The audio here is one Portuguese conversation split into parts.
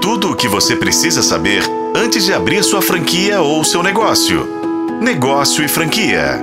Tudo o que você precisa saber antes de abrir sua franquia ou seu negócio. Negócio e franquia.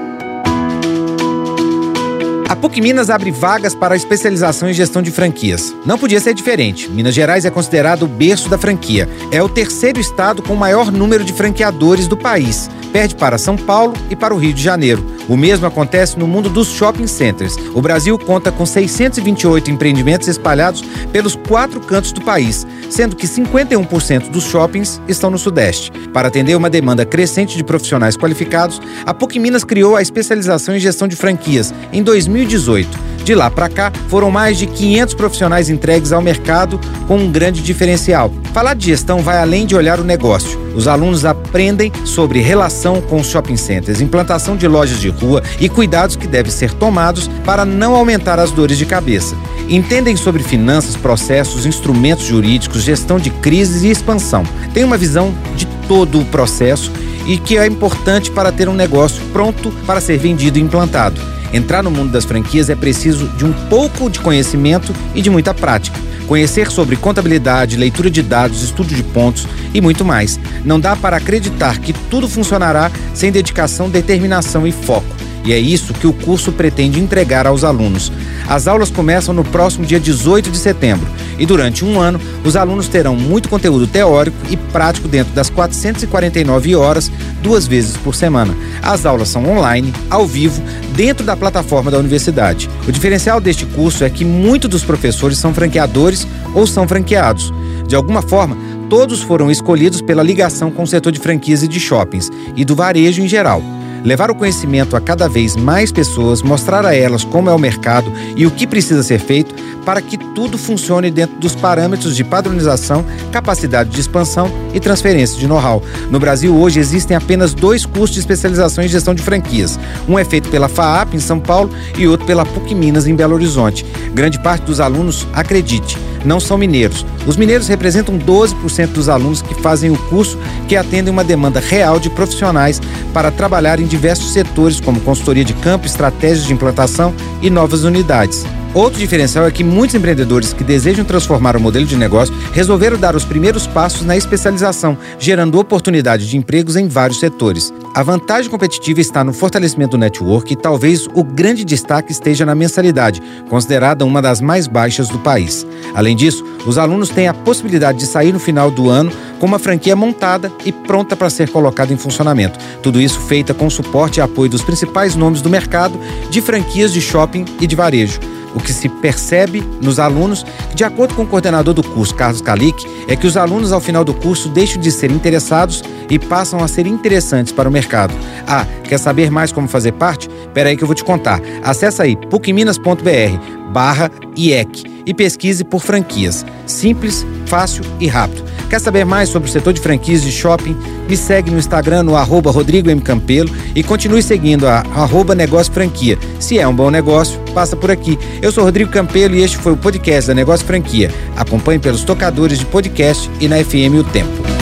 A PUC Minas abre vagas para a especialização em gestão de franquias. Não podia ser diferente. Minas Gerais é considerado o berço da franquia. É o terceiro estado com o maior número de franqueadores do país. Perde para São Paulo e para o Rio de Janeiro. O mesmo acontece no mundo dos shopping centers. O Brasil conta com 628 empreendimentos espalhados pelos quatro cantos do país, sendo que 51% dos shoppings estão no Sudeste. Para atender uma demanda crescente de profissionais qualificados, a PUC Minas criou a especialização em gestão de franquias em 2018. De lá para cá, foram mais de 500 profissionais entregues ao mercado com um grande diferencial. Falar de gestão vai além de olhar o negócio. Os alunos aprendem sobre relação com os shopping centers, implantação de lojas de rua e cuidados que devem ser tomados para não aumentar as dores de cabeça. Entendem sobre finanças, processos, instrumentos jurídicos, gestão de crises e expansão. Tem uma visão de todo o processo e que é importante para ter um negócio pronto para ser vendido e implantado. Entrar no mundo das franquias é preciso de um pouco de conhecimento e de muita prática. Conhecer sobre contabilidade, leitura de dados, estudo de pontos e muito mais. Não dá para acreditar que tudo funcionará sem dedicação, determinação e foco. E é isso que o curso pretende entregar aos alunos. As aulas começam no próximo dia 18 de setembro e durante um ano os alunos terão muito conteúdo teórico e prático dentro das 449 horas, duas vezes por semana. As aulas são online, ao vivo, dentro da plataforma da universidade. O diferencial deste curso é que muitos dos professores são franqueadores ou são franqueados. De alguma forma, todos foram escolhidos pela ligação com o setor de franquias e de shoppings e do varejo em geral. Levar o conhecimento a cada vez mais pessoas, mostrar a elas como é o mercado e o que precisa ser feito para que tudo funcione dentro dos parâmetros de padronização, capacidade de expansão e transferência de know-how. No Brasil, hoje, existem apenas dois cursos de especialização em gestão de franquias. Um é feito pela FAAP, em São Paulo, e outro pela PUC Minas, em Belo Horizonte. Grande parte dos alunos, acredite, não são mineiros. Os mineiros representam 12% dos alunos que fazem o curso, que atendem uma demanda real de profissionais para trabalhar em diversos setores, como consultoria de campo, estratégias de implantação e novas unidades. Outro diferencial é que muitos empreendedores que desejam transformar o modelo de negócio resolveram dar os primeiros passos na especialização, gerando oportunidade de empregos em vários setores. A vantagem competitiva está no fortalecimento do network e talvez o grande destaque esteja na mensalidade, considerada uma das mais baixas do país. Além disso, os alunos têm a possibilidade de sair no final do ano com uma franquia montada e pronta para ser colocada em funcionamento. Tudo isso feita com suporte e apoio dos principais nomes do mercado de franquias de shopping e de varejo. O que se percebe nos alunos, de acordo com o coordenador do curso, Carlos Calic, é que os alunos ao final do curso deixam de ser interessados e passam a ser interessantes para o mercado. Ah, quer saber mais como fazer parte? Pera aí que eu vou te contar. Acesse aí pucminas.br barra IEC e pesquise por franquias. Simples, fácil e rápido. Quer saber mais sobre o setor de franquias de shopping? Me segue no Instagram no arroba Rodrigo M. Campelo e continue seguindo a arroba Negócio Franquia. Se é um bom negócio, passa por aqui. Eu sou Rodrigo Campelo e este foi o podcast da Negócio Franquia. Acompanhe pelos tocadores de podcast e na FM O Tempo.